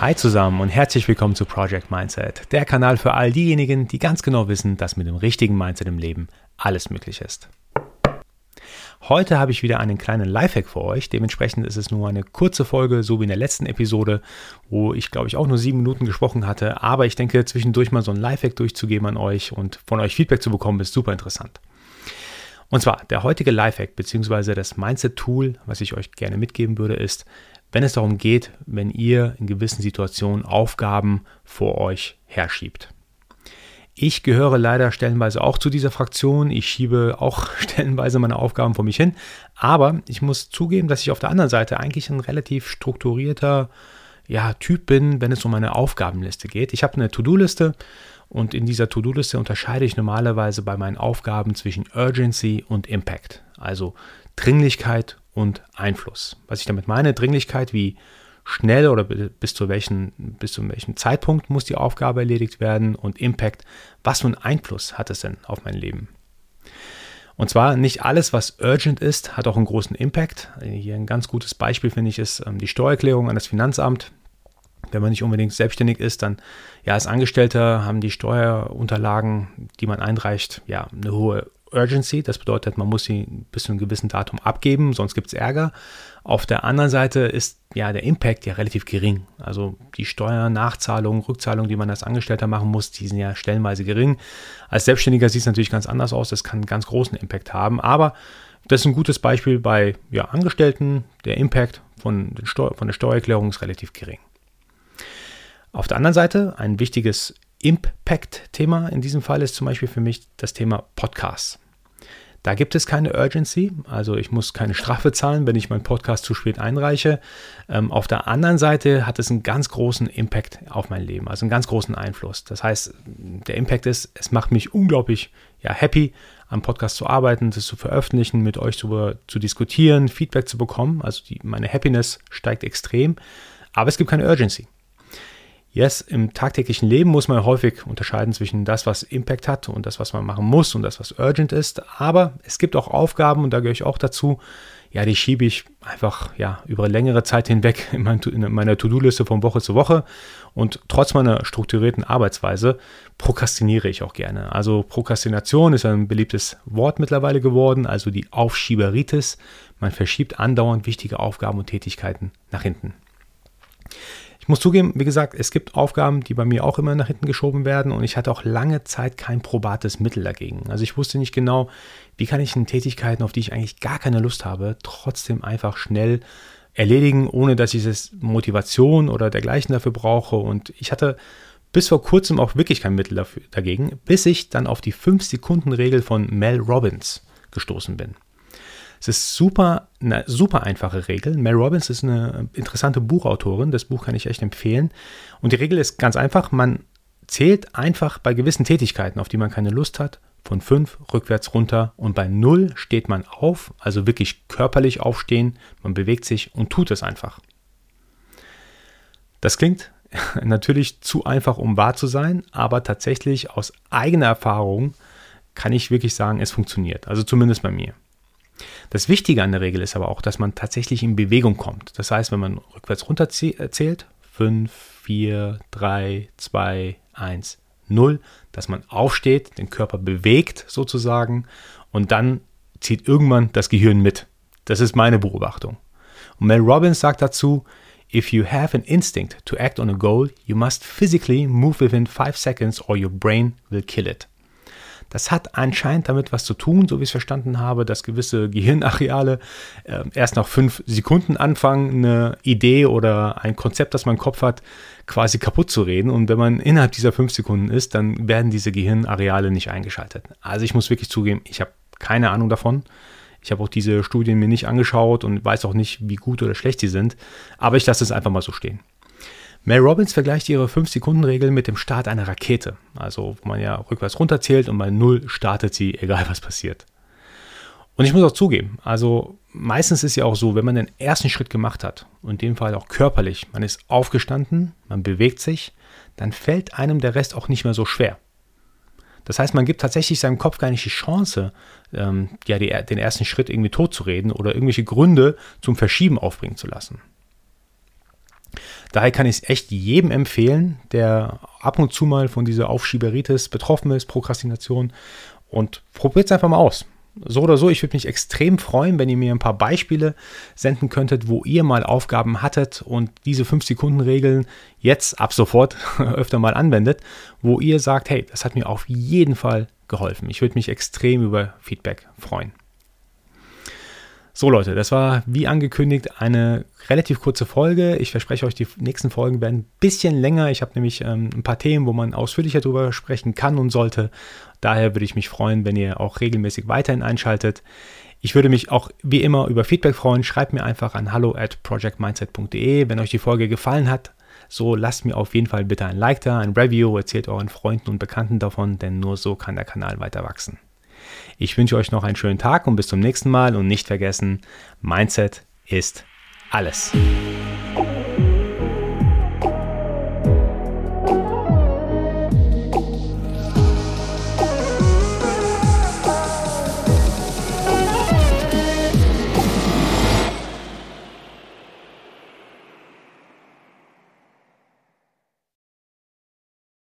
Hi zusammen und herzlich willkommen zu Project Mindset, der Kanal für all diejenigen, die ganz genau wissen, dass mit dem richtigen Mindset im Leben alles möglich ist. Heute habe ich wieder einen kleinen Lifehack für euch. Dementsprechend ist es nur eine kurze Folge, so wie in der letzten Episode, wo ich glaube ich auch nur sieben Minuten gesprochen hatte. Aber ich denke, zwischendurch mal so ein Lifehack durchzugeben an euch und von euch Feedback zu bekommen, ist super interessant. Und zwar der heutige Lifehack bzw. das Mindset-Tool, was ich euch gerne mitgeben würde, ist, wenn es darum geht, wenn ihr in gewissen Situationen Aufgaben vor euch herschiebt. Ich gehöre leider stellenweise auch zu dieser Fraktion. Ich schiebe auch stellenweise meine Aufgaben vor mich hin. Aber ich muss zugeben, dass ich auf der anderen Seite eigentlich ein relativ strukturierter ja, Typ bin, wenn es um meine Aufgabenliste geht. Ich habe eine To-Do-Liste und in dieser To-Do-Liste unterscheide ich normalerweise bei meinen Aufgaben zwischen Urgency und Impact. Also Dringlichkeit und Einfluss. Was ich damit meine, Dringlichkeit, wie schnell oder bis zu, welchen, bis zu welchem Zeitpunkt muss die Aufgabe erledigt werden und Impact, was für einen Einfluss hat es denn auf mein Leben? Und zwar nicht alles, was urgent ist, hat auch einen großen Impact. Hier ein ganz gutes Beispiel finde ich ist ähm, die Steuererklärung an das Finanzamt. Wenn man nicht unbedingt selbstständig ist, dann ja als Angestellter haben die Steuerunterlagen, die man einreicht, ja eine hohe Urgency. Das bedeutet, man muss sie bis zu einem gewissen Datum abgeben, sonst gibt es Ärger. Auf der anderen Seite ist ja der Impact ja relativ gering. Also die Steuern, Nachzahlungen, Rückzahlungen, die man als Angestellter machen muss, die sind ja stellenweise gering. Als Selbstständiger sieht es natürlich ganz anders aus. Das kann einen ganz großen Impact haben. Aber das ist ein gutes Beispiel bei ja, Angestellten. Der Impact von, von der Steuererklärung ist relativ gering. Auf der anderen Seite ein wichtiges Impact-Thema in diesem Fall ist zum Beispiel für mich das Thema Podcasts. Da gibt es keine Urgency, also ich muss keine Strafe zahlen, wenn ich meinen Podcast zu spät einreiche. Ähm, auf der anderen Seite hat es einen ganz großen Impact auf mein Leben, also einen ganz großen Einfluss. Das heißt, der Impact ist, es macht mich unglaublich ja, happy, am Podcast zu arbeiten, das zu veröffentlichen, mit euch zu, zu diskutieren, Feedback zu bekommen. Also die, meine Happiness steigt extrem, aber es gibt keine Urgency. Yes, im tagtäglichen Leben muss man häufig unterscheiden zwischen das, was Impact hat und das, was man machen muss und das, was urgent ist. Aber es gibt auch Aufgaben, und da gehöre ich auch dazu, ja, die schiebe ich einfach ja, über längere Zeit hinweg in, mein, in meiner To-Do-Liste von Woche zu Woche. Und trotz meiner strukturierten Arbeitsweise prokrastiniere ich auch gerne. Also Prokrastination ist ein beliebtes Wort mittlerweile geworden, also die Aufschieberitis. Man verschiebt andauernd wichtige Aufgaben und Tätigkeiten nach hinten. Ich muss zugeben, wie gesagt, es gibt Aufgaben, die bei mir auch immer nach hinten geschoben werden und ich hatte auch lange Zeit kein probates Mittel dagegen. Also ich wusste nicht genau, wie kann ich in Tätigkeiten, auf die ich eigentlich gar keine Lust habe, trotzdem einfach schnell erledigen, ohne dass ich es Motivation oder dergleichen dafür brauche. Und ich hatte bis vor kurzem auch wirklich kein Mittel dafür, dagegen, bis ich dann auf die 5-Sekunden-Regel von Mel Robbins gestoßen bin. Es ist super, eine super einfache Regel. Mel Robbins ist eine interessante Buchautorin. Das Buch kann ich echt empfehlen. Und die Regel ist ganz einfach. Man zählt einfach bei gewissen Tätigkeiten, auf die man keine Lust hat, von 5 rückwärts runter und bei 0 steht man auf, also wirklich körperlich aufstehen, man bewegt sich und tut es einfach. Das klingt natürlich zu einfach, um wahr zu sein, aber tatsächlich aus eigener Erfahrung kann ich wirklich sagen, es funktioniert. Also zumindest bei mir. Das Wichtige an der Regel ist aber auch, dass man tatsächlich in Bewegung kommt. Das heißt, wenn man rückwärts runter zählt, 5, 4, 3, 2, 1, 0, dass man aufsteht, den Körper bewegt sozusagen und dann zieht irgendwann das Gehirn mit. Das ist meine Beobachtung. Und Mel Robbins sagt dazu, If you have an instinct to act on a goal, you must physically move within 5 seconds or your brain will kill it. Das hat anscheinend damit was zu tun, so wie ich es verstanden habe, dass gewisse Gehirnareale äh, erst nach fünf Sekunden anfangen, eine Idee oder ein Konzept, das man im Kopf hat, quasi kaputt zu reden. Und wenn man innerhalb dieser fünf Sekunden ist, dann werden diese Gehirnareale nicht eingeschaltet. Also ich muss wirklich zugeben, ich habe keine Ahnung davon. Ich habe auch diese Studien mir nicht angeschaut und weiß auch nicht, wie gut oder schlecht sie sind. Aber ich lasse es einfach mal so stehen. Mel Robbins vergleicht ihre 5-Sekunden-Regel mit dem Start einer Rakete. Also, wo man ja rückwärts runterzählt und bei Null startet sie, egal was passiert. Und ich muss auch zugeben, also meistens ist ja auch so, wenn man den ersten Schritt gemacht hat, und in dem Fall auch körperlich, man ist aufgestanden, man bewegt sich, dann fällt einem der Rest auch nicht mehr so schwer. Das heißt, man gibt tatsächlich seinem Kopf gar nicht die Chance, ähm, ja, die, den ersten Schritt irgendwie totzureden oder irgendwelche Gründe zum Verschieben aufbringen zu lassen. Daher kann ich es echt jedem empfehlen, der ab und zu mal von dieser Aufschieberitis betroffen ist, Prokrastination. Und probiert es einfach mal aus so oder so, ich würde mich extrem freuen, wenn ihr mir ein paar Beispiele senden könntet, wo ihr mal Aufgaben hattet und diese 5-Sekunden-Regeln jetzt ab sofort öfter mal anwendet, wo ihr sagt, hey, das hat mir auf jeden Fall geholfen. Ich würde mich extrem über Feedback freuen. So Leute, das war wie angekündigt eine relativ kurze Folge. Ich verspreche euch, die nächsten Folgen werden ein bisschen länger. Ich habe nämlich ähm, ein paar Themen, wo man ausführlicher darüber sprechen kann und sollte. Daher würde ich mich freuen, wenn ihr auch regelmäßig weiterhin einschaltet. Ich würde mich auch wie immer über Feedback freuen. Schreibt mir einfach an hallo at projectmindset.de, wenn euch die Folge gefallen hat. So lasst mir auf jeden Fall bitte ein Like da, ein Review, erzählt euren Freunden und Bekannten davon, denn nur so kann der Kanal weiter wachsen. Ich wünsche euch noch einen schönen Tag und bis zum nächsten Mal und nicht vergessen, Mindset ist alles.